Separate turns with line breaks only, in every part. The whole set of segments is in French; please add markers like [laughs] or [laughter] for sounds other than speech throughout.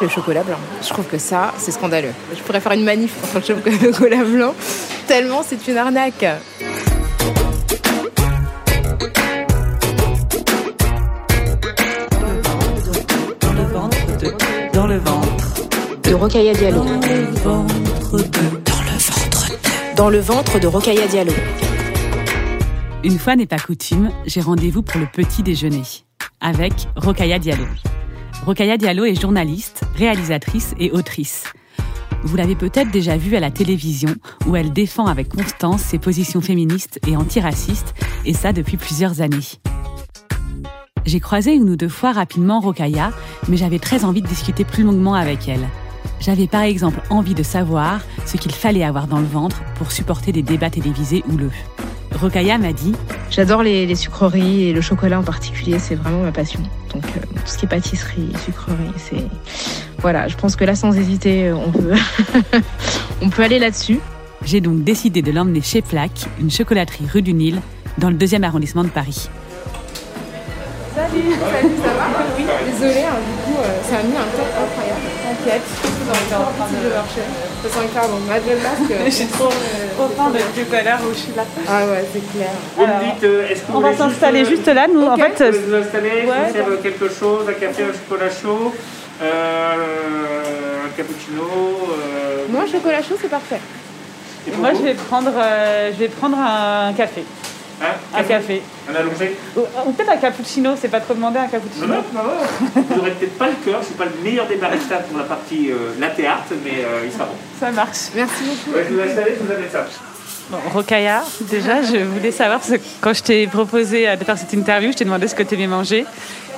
Le chocolat blanc. Je trouve que ça, c'est scandaleux. Je pourrais faire une manif contre le [laughs] chocolat blanc, tellement c'est une arnaque.
Dans le ventre de. Dans le ventre.
De Rokhaya Diallo.
Dans le ventre de. Dans le ventre de.
Dans le ventre de Rokhaya Diallo.
Une fois n'est pas coutume, j'ai rendez-vous pour le petit déjeuner avec Rokhaya Diallo. Rokhaya Diallo est journaliste, réalisatrice et autrice. Vous l'avez peut-être déjà vue à la télévision où elle défend avec constance ses positions féministes et antiracistes, et ça depuis plusieurs années. J'ai croisé une ou deux fois rapidement Rokhaya, mais j'avais très envie de discuter plus longuement avec elle. J'avais par exemple envie de savoir ce qu'il fallait avoir dans le ventre pour supporter des débats télévisés houleux. Rokhaya m'a dit
J'adore les, les sucreries et le chocolat en particulier, c'est vraiment ma passion. Donc euh, tout ce qui est pâtisserie, sucrerie, c'est voilà. Je pense que là, sans hésiter, on peut [laughs] on peut aller là-dessus.
J'ai donc décidé de l'emmener chez Plaque, une chocolaterie rue du Nil, dans le deuxième arrondissement de Paris.
Salut, salut, ça va? Oui, désolé, hein, du coup, euh, ça a mis un temps incroyable. T'inquiète, dans les parties de marché. De toute façon, pardon, Madeleine Masque. [laughs]
Je suis trop, trop fan depuis tout à l'heure où je suis là.
Ah ouais, c'est clair.
Vous me dites, euh, est-ce que vous
On va s'installer
juste,
juste là, nous. En
Ok.
fait,
euh, vous vous installer, je vous sers quelque chose, un café, un chocolat chaud, euh, un cappuccino. euh,
Moi, chocolat chaud, c'est parfait.
et pour
moi,
vous
je vais prendre, euh, je vais prendre un café.
Hein,
Un café.
Un allongé
Ou, ou peut-être un cappuccino, c'est pas trop demandé un cappuccino.
non, non, non. Vous n'aurez peut-être pas le cœur, je suis pas le meilleur des baristas pour la partie euh, latte art, mais euh, il sera bon.
Ça marche.
Merci beaucoup.
Ouais, je vous installe, je vous amène ça.
Bon, Rokaya, déjà, je voulais savoir, parce que quand je t'ai proposé de faire cette interview, je t'ai demandé ce que tu aimais manger.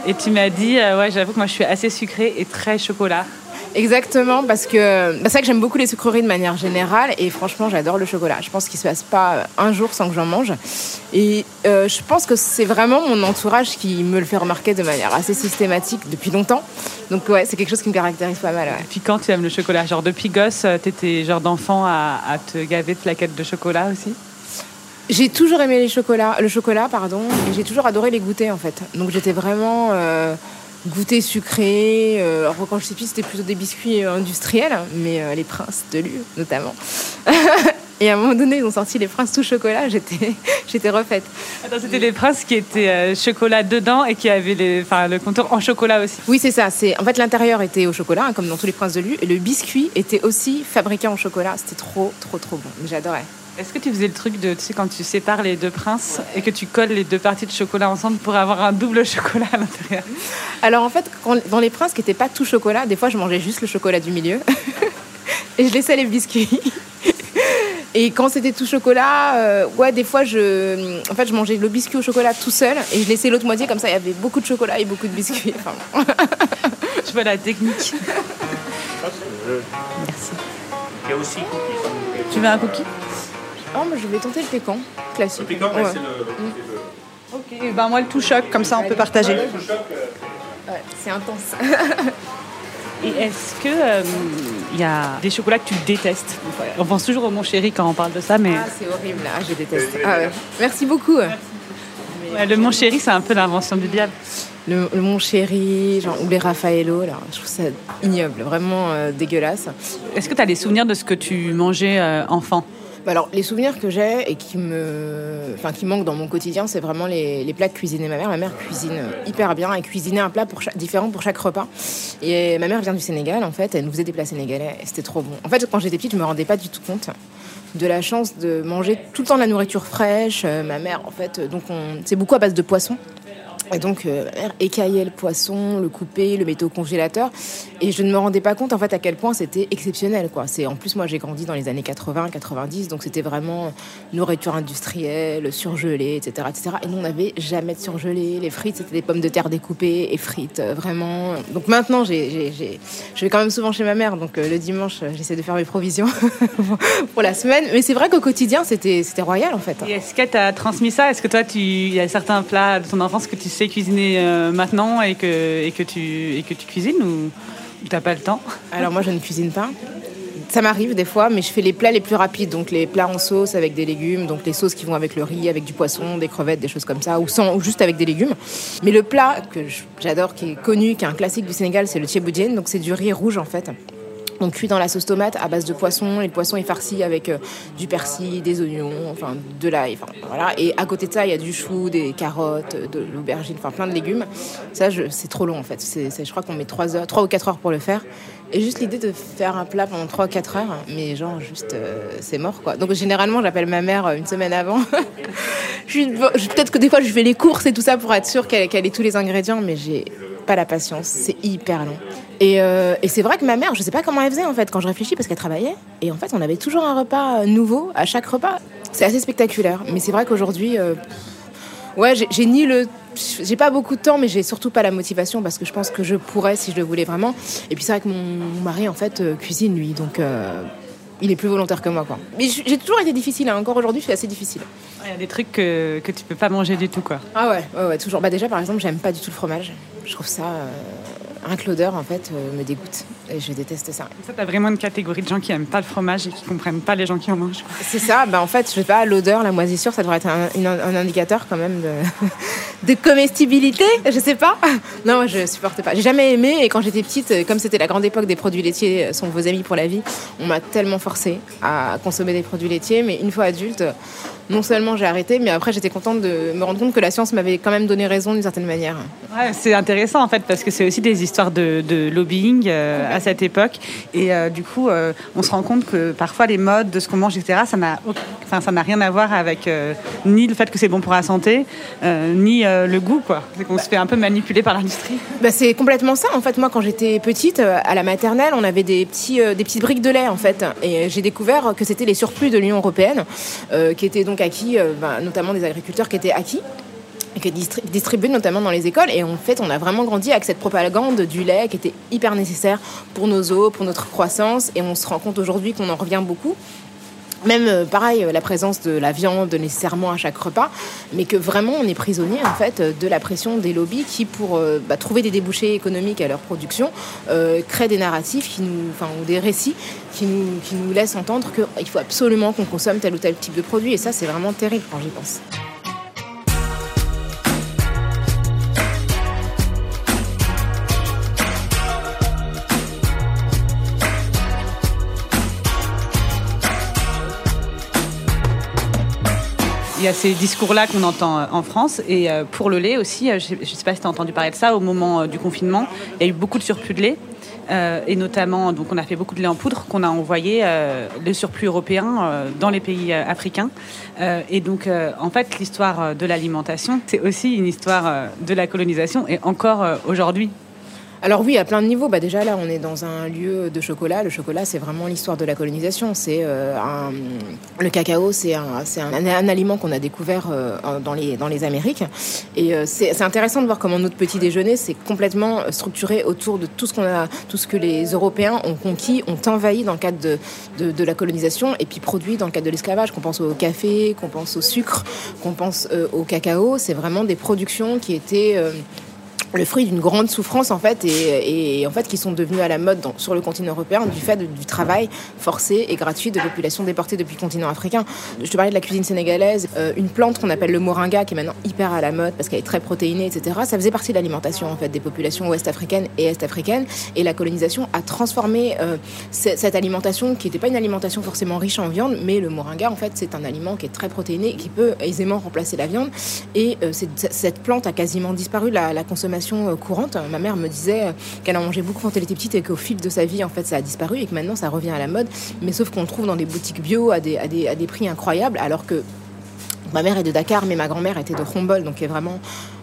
Et tu m'as dit, euh, ouais, j'avoue que moi je suis assez sucrée et très chocolat.
Exactement, parce que bah, c'est vrai que j'aime beaucoup les sucreries de manière générale et franchement j'adore le chocolat. Je pense qu'il se passe pas un jour sans que j'en mange. Et euh, je pense que c'est vraiment mon entourage qui me le fait remarquer de manière assez systématique depuis longtemps. Donc ouais, c'est quelque chose qui me caractérise pas mal. ouais.
Puis quand tu aimes le chocolat Genre depuis gosse, euh, t'étais genre d'enfant à, à te gaver de plaquettes de chocolat aussi?
J'ai toujours aimé les chocolats, le chocolat, pardon, et j'ai toujours adoré les goûter en fait. Donc j'étais vraiment euh, goûter sucré. euh, alors quand je suis petite, c'était plutôt des biscuits euh, industriels, mais euh, les princes de Lu notamment. [laughs] et à un moment donné, ils ont sorti les princes tout chocolat. J'étais, j'étais refaite.
Attends, c'était les princes qui étaient euh, chocolat dedans et qui avaient les, enfin, le contour en chocolat aussi.
Oui, c'est ça. C'est en fait l'intérieur était au chocolat, hein, comme dans tous les princes de Lu, et le biscuit était aussi fabriqué en chocolat. C'était trop, trop, trop bon. J'adorais.
Est-ce que tu faisais le truc de, tu sais, quand tu sépares les deux princes et que tu colles les deux parties de chocolat ensemble pour avoir un double [laughs] chocolat à l'intérieur?
Alors en fait, quand- dans les princes qui n'étaient pas tout chocolat, des fois je mangeais juste le chocolat du milieu [laughs] et je laissais les biscuits. [laughs] Et quand c'était tout chocolat, euh, ouais, des fois je, en fait, je mangeais le biscuit au chocolat tout seul et je laissais l'autre moitié comme ça. Il y avait beaucoup de chocolat et beaucoup de biscuits. Enfin, bon.
Je vois la technique.
Merci.
Il y a aussi cookies.
Tu veux un cookie?
Oh, mais je vais tenter le pécan classique.
Le ouais,
Ouais.
c'est le.
Ok, ben moi le tout choc, comme ça on peut partager.
Le choc, euh,
Ouais, c'est intense. [laughs]
Et est-ce que euh, il y a des chocolats que tu détestes? On pense toujours au mon chéri quand on parle de ça, mais
Ah, c'est horrible là, je déteste. Ah ouais. Merci beaucoup.
Ouais, le mon chéri c'est un peu l'invention du diable.
Le, le Mon Chéri, genre, ou les Raffaello, là, je trouve ça ignoble, vraiment euh, dégueulasse.
Est-ce que tu as des souvenirs de ce que tu mangeais euh, enfant?
Alors, les souvenirs que j'ai et qui me, enfin, qui manquent dans mon quotidien, c'est vraiment les, plats que ma mère. Ma mère cuisine hyper bien. Elle cuisinait un plat pour différent pour chaque repas. Et ma mère vient du Sénégal, en fait. Elle nous faisait des plats sénégalais et c'était trop bon. En fait, quand j'étais petite, je me rendais pas du tout compte de la chance de manger tout le temps de la nourriture fraîche. Euh, ma mère, en fait, donc on, c'est beaucoup à base de poisson. Et donc, euh, écaillait le poisson, le coupait, le au congélateur. Et je ne me rendais pas compte, en fait, à quel point c'était exceptionnel, en plus, moi, j'ai grandi dans les années 80, 90, donc c'était vraiment nourriture industrielle, surgelée, etc., etc. Et nous, on n'avait jamais de surgelé. Les frites, c'était des pommes de terre découpées et frites, euh, vraiment. Donc maintenant, je vais quand même souvent chez ma mère, donc euh, le dimanche, euh, j'essaie de faire mes provisions [laughs] pour la semaine. Mais c'est vrai qu'au quotidien, c'était, royal, en fait.
Est-ce qu'elle t'a transmis ça? Est-ce que toi, tu, il y a certains plats de ton enfance que tu sais cuisiner euh, maintenant et que, et, que tu, et que tu cuisines ou, t'as pas le temps?
Alors moi je ne cuisine pas. Ça m'arrive des fois, mais je fais les plats les plus rapides, donc les plats en sauce avec des légumes, donc les sauces qui vont avec le riz, avec du poisson, des crevettes, des choses comme ça, ou sans, ou juste avec des légumes. Mais le plat que j'adore, qui est connu, qui est un classique du Sénégal, c'est le tchéboudienne, donc c'est du riz rouge en fait. On cuit dans la sauce tomate à base de poisson et le poisson est farci avec euh, du persil, des oignons, enfin de l'ail, enfin voilà. Et à côté de ça, il y a du chou, des carottes, de l'aubergine, enfin plein de légumes. Ça, c'est trop long en fait. C'est, je crois qu'on met 3 heures, 3 ou 4 heures pour le faire. Et juste l'idée de faire un plat pendant 3 ou 4 heures, mais genre juste euh, c'est mort quoi. Donc généralement, j'appelle ma mère euh, une semaine avant. [laughs] peut-être que des fois je fais les courses et tout ça pour être qu'elle, qu'elle ait tous les ingrédients, mais j'ai pas la patience. C'est hyper long. Et, euh, et c'est vrai que ma mère, je sais pas comment elle faisait en fait quand je réfléchis parce qu'elle travaillait. Et en fait, on avait toujours un repas nouveau à chaque repas. C'est assez spectaculaire. Mais c'est vrai qu'aujourd'hui, euh, ouais, j'ai ni le, j'ai pas beaucoup de temps, mais j'ai surtout pas la motivation parce que je pense que je pourrais si je le voulais vraiment. Et puis c'est vrai que mon mari en fait euh, cuisine lui, donc. Il est plus volontaire que moi, quoi. Mais j'ai toujours été difficile. hein. Encore aujourd'hui, je suis assez difficile.
Il y a des trucs que, que tu peux pas manger du tout, quoi.
Ah ouais, ouais, ouais, toujours. Bah déjà, par exemple, j'aime pas du tout le fromage. Je trouve ça, euh, rien que l'odeur, en fait, euh, me dégoûte. Et je déteste ça.
Ça, t'as vraiment une catégorie de gens qui aiment pas le fromage et qui comprennent pas les gens qui en mangent.
C'est ça, bah en fait, je sais pas, l'odeur, la moisissure, ça devrait être un, une- un indicateur quand même de, [laughs] de comestibilité, je sais pas. Non, moi, je supporte pas. J'ai jamais aimé, et quand j'étais petite, euh, comme c'était la grande époque des produits laitiers, euh, sont vos amis pour la vie, on m'a tellement forcé à consommer des produits laitiers, mais une fois adulte, non seulement j'ai arrêté, mais après j'étais contente de me rendre compte que la science m'avait quand même donné raison d'une certaine manière.
Ouais, c'est intéressant en fait parce que c'est aussi des histoires de, de lobbying euh, à cette époque et euh, du coup euh, on se rend compte que parfois les modes de ce qu'on mange etc ça n'a enfin ça n'a rien à voir avec ni le fait que c'est bon pour la santé ni le goût quoi c'est qu'on se fait un peu manipuler par l'industrie
Bah, c'est complètement ça. En fait, moi, quand j'étais petite, à la maternelle, on avait des, petits, des petites briques de lait, en fait. Et j'ai découvert que c'était les surplus de l'Union européenne, qui étaient donc acquis, euh, bah, notamment des agriculteurs qui étaient acquis qui étaient distri- distribués notamment dans les écoles. Et en fait, on a vraiment grandi avec cette propagande du lait qui était hyper nécessaire pour nos os, pour notre croissance. Et on se rend compte aujourd'hui qu'on en revient beaucoup. Même euh, pareil, euh, la présence de la viande nécessairement à chaque repas, mais que vraiment on est prisonnier en fait euh, de la pression des lobbies qui, pour bah, trouver des débouchés économiques à leur production, euh, créent des narratifs qui nous, enfin, ou des récits qui nous, qui nous laissent entendre qu'il faut absolument qu'on consomme tel ou tel type de produit. Et ça, c'est vraiment terrible quand j'y pense.
Il y a ces discours là qu'on entend euh, en France. Et euh, pour le lait aussi euh, je ne sais pas si tu as entendu parler de ça au moment du confinement. Il y a eu beaucoup de surplus de lait et notamment donc on a fait beaucoup de lait en poudre qu'on a envoyé euh, le surplus européen dans les pays africains. Et donc en fait l'histoire de l'alimentation c'est aussi une histoire de la colonisation et encore aujourd'hui
Alors oui, à plein de niveaux. Bah déjà là, on est dans un lieu de chocolat. Le chocolat, c'est vraiment l'histoire de la colonisation. C'est euh, le cacao, c'est un, aliment qu'on a découvert euh, dans les Amériques. Et euh, c'est intéressant de voir comment notre petit déjeuner c'est complètement structuré autour de tout ce qu'on a, tout ce que les Européens ont conquis, ont envahi dans le cadre de, de, la colonisation et puis produit dans le cadre de l'esclavage. Qu'on pense au café, qu'on pense au sucre, qu'on pense au cacao. C'est vraiment des productions qui étaient le fruit d'une grande souffrance en fait et, en fait qui sont devenus à la mode sur le continent européen du fait du travail forcé et gratuit de populations déportées depuis le continent africain. Je te parlais de la cuisine sénégalaise, euh, une plante qu'on appelle le moringa qui est maintenant hyper à la mode parce qu'elle est très protéinée, etc. Ça faisait partie de l'alimentation en fait des populations ouest-africaines et est-africaines et la colonisation a transformé euh, ce- cette alimentation qui n'était pas une alimentation forcément riche en viande, mais le moringa en fait c'est un aliment qui est très protéiné qui peut aisément remplacer la viande et euh, cette plante a quasiment disparu la consommation euh, courante. Ma mère me disait euh, qu'elle en mangeait beaucoup quand elle était petite et qu'au fil de sa vie, en fait, ça a disparu et que maintenant, ça revient à la mode. Mais sauf qu'on le trouve dans des boutiques bio à des, à des, prix incroyables, alors que Ma mère est de Dakar, mais ma grand-mère était de Khombol, donc est vraiment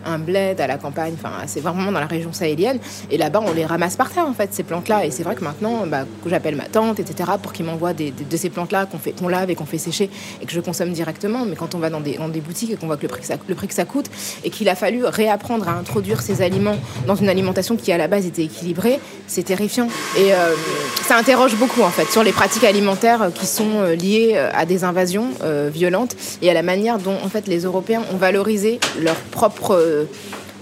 un bled à la campagne, enfin c'est vraiment dans la région sahélienne. Et là-bas, on les ramasse par terre en fait ces plantes-là. Et c'est vrai que maintenant, bah, j'appelle ma tante, etc., pour qu'il m'envoie des, de ces plantes-là qu'on fait, lave et qu'on fait sécher et que je consomme directement. Mais quand on va dans des, dans des boutiques et qu'on voit que le prix que ça, le prix que ça coûte et qu'il a fallu réapprendre à introduire ces aliments dans une alimentation qui à la base était équilibrée, c'est terrifiant. Et euh, ça interroge beaucoup en fait sur les pratiques alimentaires euh, qui sont euh, liées à des invasions violentes et à la manière dont en fait les Européens ont valorisé leur propre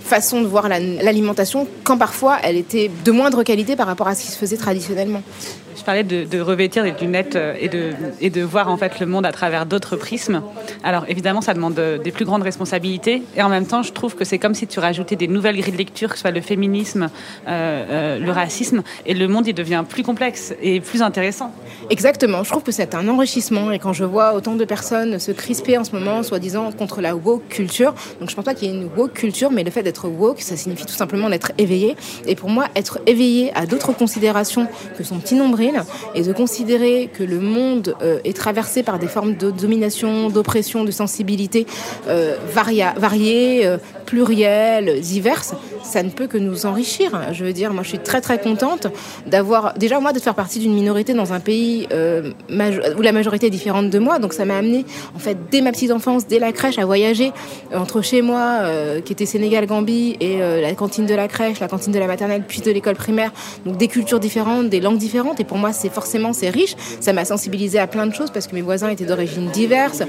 façon de voir la- l'alimentation quand parfois elle était de moindre qualité par rapport à ce qui se faisait traditionnellement.
Parlais de, revêtir des lunettes euh, et de, voir en fait le monde à travers d'autres prismes. Alors évidemment, ça demande euh, des plus grandes responsabilités et en même temps, je trouve que c'est comme si tu rajoutais des nouvelles grilles de lecture, que ce soit le féminisme, euh, le racisme, et le monde il devient plus complexe et plus intéressant.
Exactement, je trouve que c'est un enrichissement et quand je vois autant de personnes se crisper en ce moment, soi-disant contre la woke culture, donc je pense pas qu'il y ait une woke culture, mais le fait d'être woke, ça signifie tout simplement d'être éveillé. Et pour moi, être éveillé à d'autres considérations que son petit nombril et de considérer que le monde euh, est traversé par des formes de domination, d'oppression, de sensibilité euh, varia- variées, euh, plurielles, diverses, ça ne peut que nous enrichir. Je veux dire, moi je suis très très contente d'avoir, déjà moi de faire partie d'une minorité dans un pays euh, où la majorité est différente de moi, donc ça m'a amené en fait dès ma petite enfance, dès la crèche, à voyager entre chez moi, qui était Sénégal-Gambie, et la cantine de la crèche, la cantine de la maternelle, puis de l'école primaire, donc des cultures différentes, des langues différentes, et pour moi c'est forcément c'est riche, ça m'a sensibilisé à plein de choses parce que mes voisins étaient d'origine diverse.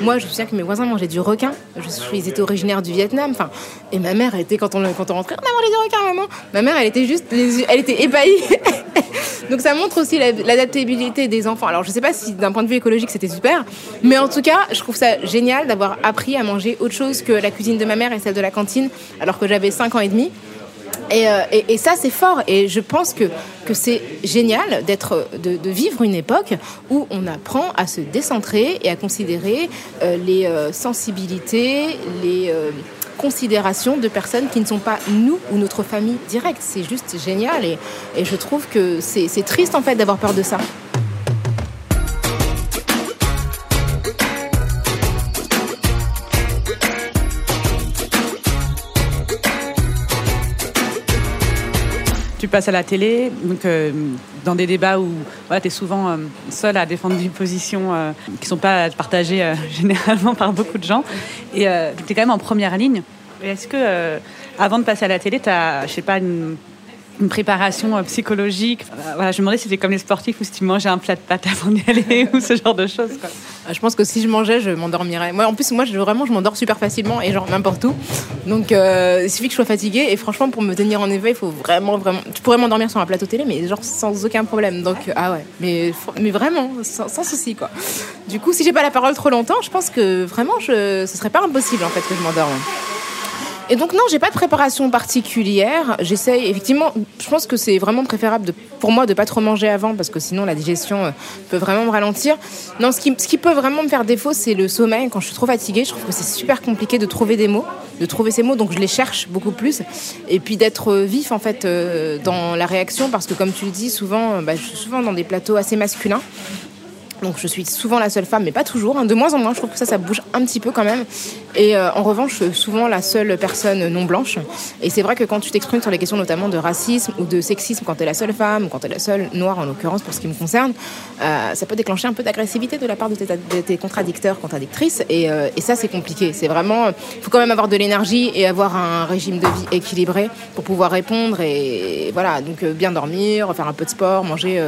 Moi je me souviens que mes voisins mangeaient du requin, je suis, ils étaient originaires du Vietnam, enfin, et ma mère était quand on quand on rentrait, on a mangé du requin maman. Ma mère elle était juste, elle était ébahie. [laughs] Donc ça montre aussi la- l'adaptabilité des enfants. Alors je sais pas si d'un point de vue écologique c'était super, mais en tout cas je trouve ça génial d'avoir appris à manger autre chose que la cuisine de ma mère et celle de la cantine alors que j'avais 5 ans et demi. Et, euh, et- ça, c'est fort. Et je pense que, que c'est génial de, vivre une époque où on apprend à se décentrer et à considérer euh, les euh, sensibilités, les considérations de personnes qui ne sont pas nous ou notre famille directe. C'est juste génial. Et, et je trouve que c'est triste, en fait, d'avoir peur de ça.
Passes à la télé, donc euh, dans des débats où tu es souvent euh, seul à défendre des positions euh, qui ne sont pas partagées [laughs] généralement par beaucoup de gens. Et tu es quand même en première ligne. Est-ce que, avant de passer à la télé, tu as, je sais pas, une, une préparation euh, psychologique voilà, Je me demandais si c'était comme les sportifs ou si tu mangeais un plat de pâtes avant d'y aller [laughs] ou ce genre de choses. Quoi.
Je pense que si je mangeais, je m'endormirais. Moi, en plus, moi, je, vraiment, je m'endors super facilement et genre n'importe où. Donc, euh, il suffit que je sois fatiguée. Et franchement, pour me tenir en éveil, il faut vraiment, vraiment. Tu pourrais m'endormir sur un plateau télé, mais genre sans aucun problème. Donc, euh, ah ouais. Mais, mais vraiment, sans, sans souci, quoi. Du coup, si j'ai pas la parole trop longtemps, je pense que vraiment, je, ce serait pas impossible, en fait, que je m'endorme. Et donc non, j'ai pas de préparation particulière. J'essaye effectivement. Je pense que c'est vraiment préférable pour moi de pas trop manger avant parce que sinon la digestion euh, peut vraiment me ralentir. Non, ce qui, ce qui peut vraiment me faire défaut, c'est le sommeil. Quand je suis trop fatiguée, je trouve que c'est super compliqué de trouver des mots, de trouver ces mots. Donc je les cherche beaucoup plus. Et puis d'être euh, vif en fait euh, dans la réaction parce que comme tu le dis, souvent, bah, je suis souvent dans des plateaux assez masculins. Donc je suis souvent la seule femme, mais pas toujours. hein. De moins en moins, je trouve que ça, ça bouge un petit peu quand même. Et euh, en revanche, souvent la seule personne non blanche. Et c'est vrai que quand tu t'exprimes sur les questions notamment de racisme ou de sexisme, quand tu es la seule femme, ou quand tu es la seule noire en l'occurrence pour ce qui me concerne, euh, ça peut déclencher un peu d'agressivité de la part de tes, de tes contradicteurs, contradictrices. Et, euh, et ça, c'est compliqué. C'est vraiment, faut quand même avoir de l'énergie et avoir un régime de vie équilibré pour pouvoir répondre. Et, voilà, donc bien dormir, faire un peu de sport, manger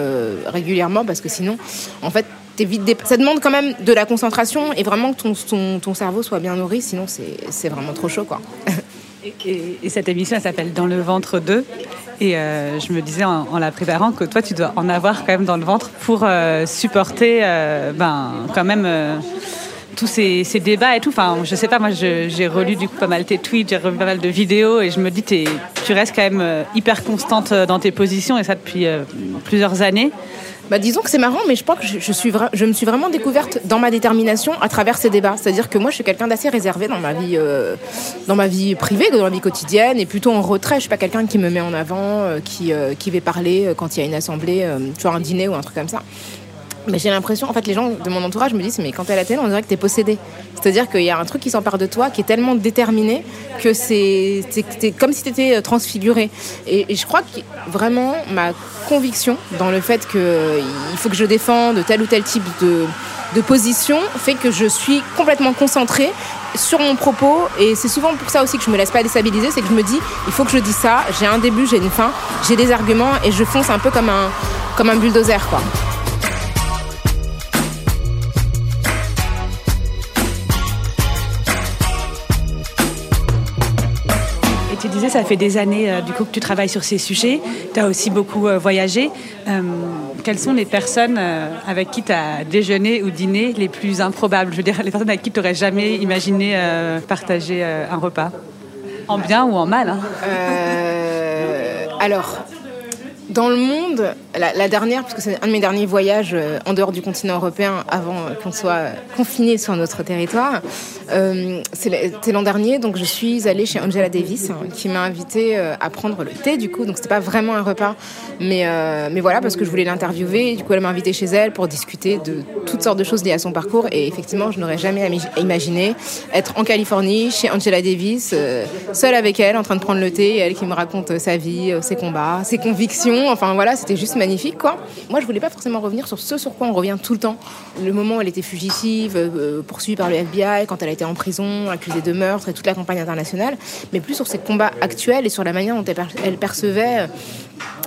régulièrement, parce que sinon, en fait, t'es ça demande quand même de la concentration et vraiment que ton, ton, ton cerveau soit bien nourri, sinon c'est vraiment trop chaud, quoi.
Et, et- et cette émission, elle s'appelle Dans le ventre 2. Et euh, je me disais en, la préparant que toi, tu dois en avoir quand même dans le ventre pour euh, supporter, euh, ben, quand même. tous ces, ces débats et tout, enfin, je sais pas, moi j'ai relu du coup pas mal tes tweets, j'ai relu pas mal de vidéos et je me dis, tu restes quand même hyper constante dans tes positions et ça depuis plusieurs années.
Bah, disons que c'est marrant, mais je pense que je, suis je me suis vraiment découverte dans ma détermination à travers ces débats. C'est-à-dire que moi, je suis quelqu'un d'assez réservé dans ma vie, euh, dans ma vie privée, dans ma vie quotidienne, et plutôt en retrait. Je suis pas quelqu'un qui me met en avant, euh, qui, euh, qui va parler euh, quand il y a une assemblée, tu vois, un dîner ou un truc comme ça. Mais j'ai l'impression, en fait, les gens de mon entourage me disent, mais quand t'es à la télé, on dirait que t'es possédé. C'est-à-dire qu'il y a un truc qui s'empare de toi, qui est tellement déterminé que c'est comme si t'étais euh, transfiguré. Et, et je crois que vraiment ma conviction dans le fait qu'il faut que je défende tel ou tel type de, de position fait que je suis complètement concentrée sur mon propos et c'est souvent pour ça aussi que je me laisse pas déstabiliser, c'est que je me dis il faut que je dise ça, j'ai un début, j'ai une fin, j'ai des arguments et je fonce un peu comme un comme un bulldozer quoi.
Ça fait des années euh, du coup que tu travailles sur ces sujets. Tu as aussi beaucoup euh, voyagé. Euh, quelles sont les personnes avec qui tu as déjeuné ou dîné les plus improbables? Je veux dire, les personnes avec qui tu n'aurais jamais imaginé partager un repas? En bien ou en mal hein?
Alors, dans le monde, la, la dernière, puisque c'est un de mes derniers voyages euh, en dehors du continent européen avant euh, qu'on soit confiné sur notre territoire, euh, c'est la- c'est l'an dernier, donc je suis allée chez Angela Davis, hein, qui m'a invitée euh, à prendre le thé, du coup, donc c'était pas vraiment un repas, mais, euh, mais voilà, parce que je voulais l'interviewer, du coup, elle m'a invitée chez elle pour discuter de toutes sortes de choses liées à son parcours, et effectivement, je n'aurais jamais imaginé être en Californie, chez Angela Davis, euh, seule avec elle, en train de prendre le thé, et elle qui me raconte euh, sa vie, euh, ses combats, ses convictions. Enfin voilà, c'était juste magnifique quoi. Moi je voulais pas forcément revenir sur ce sur quoi on revient tout le temps. Le moment où elle était fugitive, euh, poursuivie par le FBI, quand elle a été en prison, accusée de meurtre et toute la campagne internationale, mais plus sur ses combats actuels et sur la manière dont elle, per- elle percevait euh,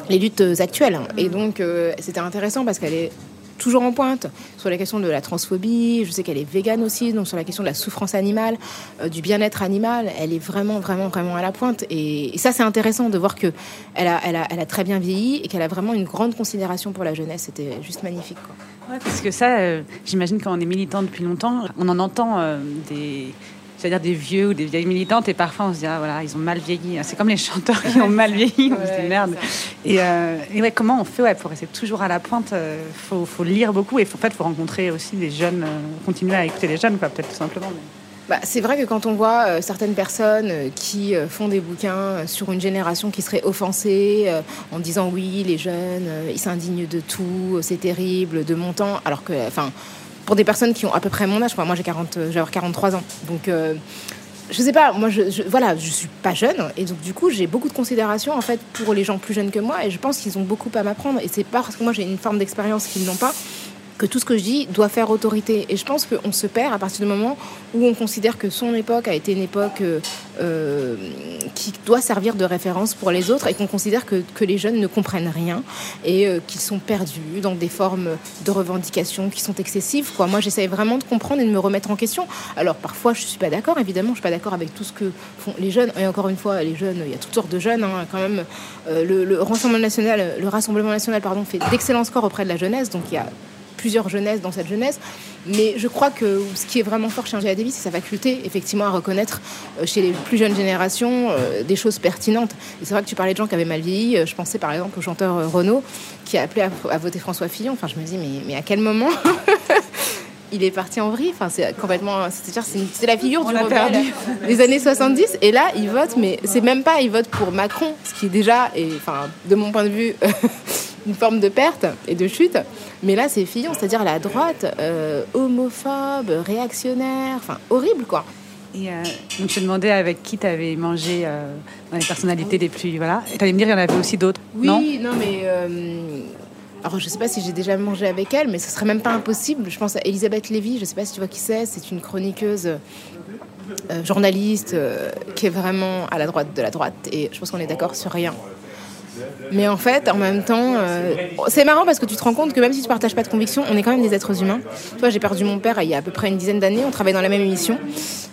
les luttes actuelles. Et donc euh, c'était intéressant parce qu'elle est toujours en pointe sur la question de la transphobie. Je sais qu'elle est végane aussi, donc sur la question de la souffrance animale, euh, du bien-être animal. Elle est vraiment, vraiment, vraiment à la pointe. Et, ça, c'est intéressant de voir que elle a très bien vieilli et qu'elle a vraiment une grande considération pour la jeunesse. C'était juste magnifique. Quoi.
Ouais, parce que ça, euh, j'imagine quand on est militant depuis longtemps, on en entend euh, des, c'est-à-dire des vieux ou des vieilles militantes, et parfois on se dit ah, voilà ils ont mal vieilli. C'est comme les chanteurs qui ont mal vieilli. On se dit merde. Et, euh, et ouais, comment on fait ouais, pour rester toujours à la pointe euh, faut, faut lire beaucoup et faut, en fait faut rencontrer aussi des jeunes, euh, continuer à écouter les jeunes quoi, peut-être tout simplement. mais-
Bah, c'est vrai que quand on voit euh, certaines personnes euh, qui euh, font des bouquins sur une génération qui serait offensée en disant oui, les jeunes, ils s'indignent de tout, c'est terrible, de mon temps, alors que, enfin, pour des personnes qui ont à peu près mon âge, moi j'ai 40, euh, avoir 43 ans, donc euh, je sais pas, moi je, je, voilà, je suis pas jeune. Et donc du coup j'ai beaucoup de considération en fait pour les gens plus jeunes que moi. Et je pense qu'ils ont beaucoup à m'apprendre. Et c'est pas parce que moi j'ai une forme d'expérience qu'ils n'ont pas que tout ce que je dis doit faire autorité. Et je pense qu'on se perd à partir du moment où on considère que son époque a été une époque euh, euh, qui doit servir de référence pour les autres et qu'on considère que, que les jeunes ne comprennent rien et euh, qu'ils sont perdus dans des formes de revendications qui sont excessives. Moi, j'essaie vraiment de comprendre et de me remettre en question. Alors, parfois, je suis pas d'accord, évidemment, je suis pas d'accord avec tout ce que font les jeunes. Et encore une fois, les jeunes, il y a toutes sortes de jeunes. Hein, quand même, le, le Rassemblement national, le Rassemblement national, pardon, fait d'excellents scores auprès de la jeunesse. Donc, il y a plusieurs jeunesses dans cette jeunesse. Mais je crois que ce qui est vraiment fort chez Angela Davis, c'est sa faculté, effectivement, à reconnaître euh, chez les plus jeunes générations euh, des choses pertinentes. Et c'est vrai que tu parlais de gens qui avaient mal vieilli. Euh, Je pensais par exemple au chanteur Renaud, qui a appelé à, à voter François Fillon. Enfin, je me dis, mais, mais à quel moment [laughs] il est parti en vrille? Enfin, c'est complètement. C'est la figure du rebelle des années 70. Et là, il vote, mais c'est même pas, il vote pour Macron, ce qui est déjà, et, enfin, de mon point de vue, [laughs] une forme de perte et de chute. Mais là, c'est Fillon, c'est-à-dire la droite, euh, homophobe, réactionnaire, enfin, horrible, quoi.
Et euh, donc je te demandais avec qui tu avais mangé euh, dans les personnalités les plus voilà. Et tu allais me dire il y en avait aussi d'autres.
Oui,
Non?
non, mais. euh, alors, je sais pas si j'ai déjà mangé avec elle, mais ce serait même pas impossible. Je pense à Elisabeth Lévy, je sais pas si tu vois qui c'est. C'est une chroniqueuse, journaliste, qui est vraiment à la droite de la droite. Et je pense qu'on est d'accord sur rien. Mais en fait, en même temps, euh, c'est marrant parce que tu te rends compte que même si tu partages pas de conviction, on est quand même des êtres humains. Toi, j'ai perdu mon père il y a à peu près une dizaine d'années. On travaillait dans la même émission.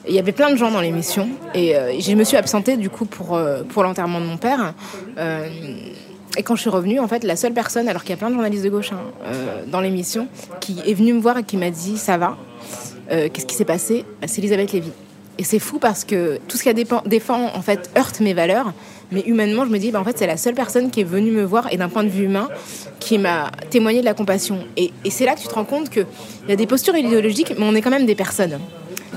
Il y avait plein de gens dans l'émission. Et euh, je me suis absentée du coup pour, euh, pour l'enterrement de mon père. Euh, et quand je suis revenue, en fait, la seule personne, alors qu'il y a plein de journalistes de gauche hein, dans l'émission, qui est venue me voir et qui m'a dit ça va, qu'est-ce qui s'est passé? C'est Elisabeth Lévy. Et c'est fou parce que tout ce qu'elle défend, défend, en fait, heurte mes valeurs. Mais humainement, je me dis, bah, en fait, c'est la seule personne qui est venue me voir et d'un point de vue humain, qui m'a témoigné de la compassion. Et, c'est là que tu te rends compte qu'il y a des postures idéologiques, mais on est quand même des personnes.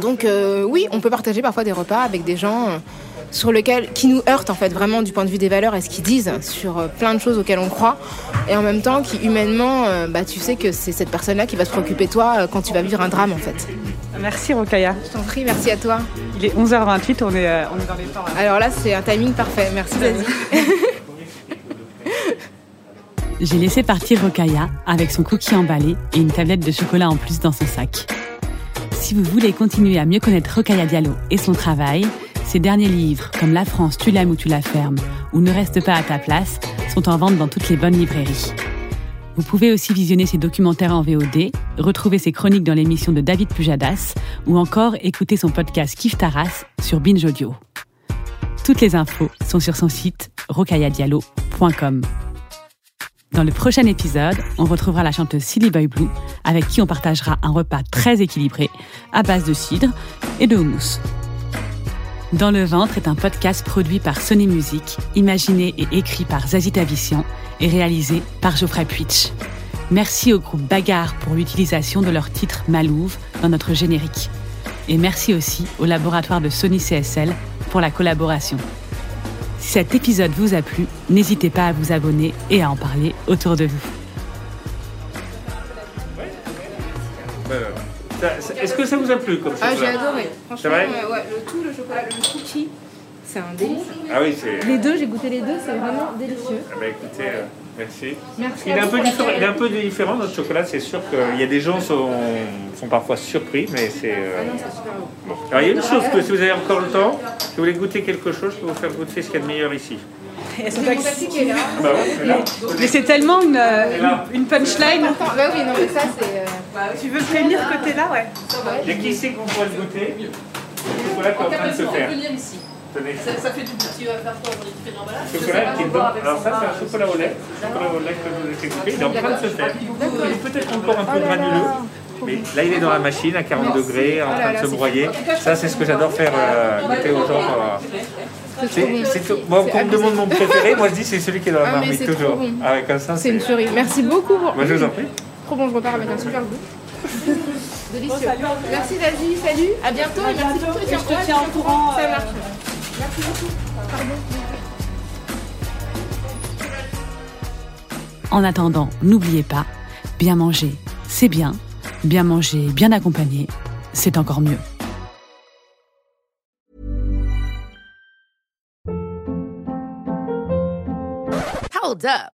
Donc euh, oui, on peut partager parfois des repas avec des gens euh, sur lequel, qui nous heurtent en fait vraiment du point de vue des valeurs et ce qu'ils disent sur euh, plein de choses auxquelles on croit, et en même temps qui humainement, euh, bah, tu sais que c'est cette personne-là qui va se préoccuper de toi euh, quand tu vas vivre un drame en fait.
Merci Rokaya.
Je t'en prie, merci à toi.
Il est 11h28, on est, euh, on est dans les temps. là.
Alors là, c'est un timing parfait. Merci Zazie. [laughs]
J'ai laissé partir Rokaya avec son cookie emballé et une tablette de chocolat en plus dans son sac. Si vous voulez continuer à mieux connaître Rokaya Diallo et son travail, ses derniers livres, comme La France, tu l'aimes ou tu la fermes, ou Ne reste pas à ta place, sont en vente dans toutes les bonnes librairies. Vous pouvez aussi visionner ses documentaires en VOD, retrouver ses chroniques dans l'émission de David Pujadas, ou encore écouter son podcast Kif Taras sur Binge Audio. Toutes les infos sont sur son site rokayadiallo.com. Dans le prochain épisode, on retrouvera la chanteuse Silly Boy Blue, avec qui on partagera un repas très équilibré à base de cidre et de houmous. Dans le ventre est un podcast produit par Sony Music, imaginé et écrit par Zazie Tavissian et réalisé par Geoffrey Puitch. Merci au groupe Bagarre pour l'utilisation de leur titre Malouve dans notre générique. Et merci aussi au laboratoire de Sony CSL pour la collaboration. Si cet épisode vous a plu, n'hésitez pas à vous abonner et à en parler autour de vous.
Est-ce que ça vous a plu comme
Ah,
chocolat
j'ai adoré. Franchement,
vrai
euh, ouais, le tout, le chocolat, le cookie, c'est un délice.
Ah oui, c'est.
Les deux, j'ai goûté les deux, c'est vraiment délicieux.
Ah bah écoutez, euh, merci.
Merci.
Il est, un peu différent, il est un peu différent notre chocolat, c'est sûr qu'il y a des gens sont, sont parfois surpris, mais c'est. euh, bon. Alors il y a une chose que si vous avez encore le temps, si vous voulez goûter quelque chose, je peux vous faire goûter ce qu'il y a de meilleur ici. Ah bah.
Mais c'est tellement une, euh, une, une punchline.
Bah oui, non, mais ça, c'est. Euh,
Tu veux prévenir que t'es là, ouais.
Il y a qui ici qu'on pourrait le goûter Le chocolat qui est en train de se faire. Tenez.
Ça fait du petit, tu vas faire quoi l'emballage?
Chocolat qui est bon. Alors ça, c'est un chocolat au lait. Chocolat au lait que je vous ai fait goûter. Il est en train de se faire. Il est peut-être encore un peu granuleux. Mais là, il est dans la machine à 40 degrés, en train de se broyer. Ça, c'est ce que j'adore faire euh, goûter aux gens. euh. C'est- c'est tout. Moi, quand on me demande mon préféré, moi je dis c'est celui qui est dans la
Ah,
marmite,
c'est
toujours. Ah comme ça,
C'est une tuerie. Merci beaucoup. pour-
Moi, je vous en prie.
Trop bon, je repars avec un super goût. [laughs] Délicieux. Merci Zazie, salut. À bientôt et merci pour tout.
Je te tiens au courant,
Ça
euh.
Merci beaucoup. Pardon.
En attendant, n'oubliez pas, bien manger, c'est bien. Bien manger, bien accompagné, c'est encore mieux.
Hold up.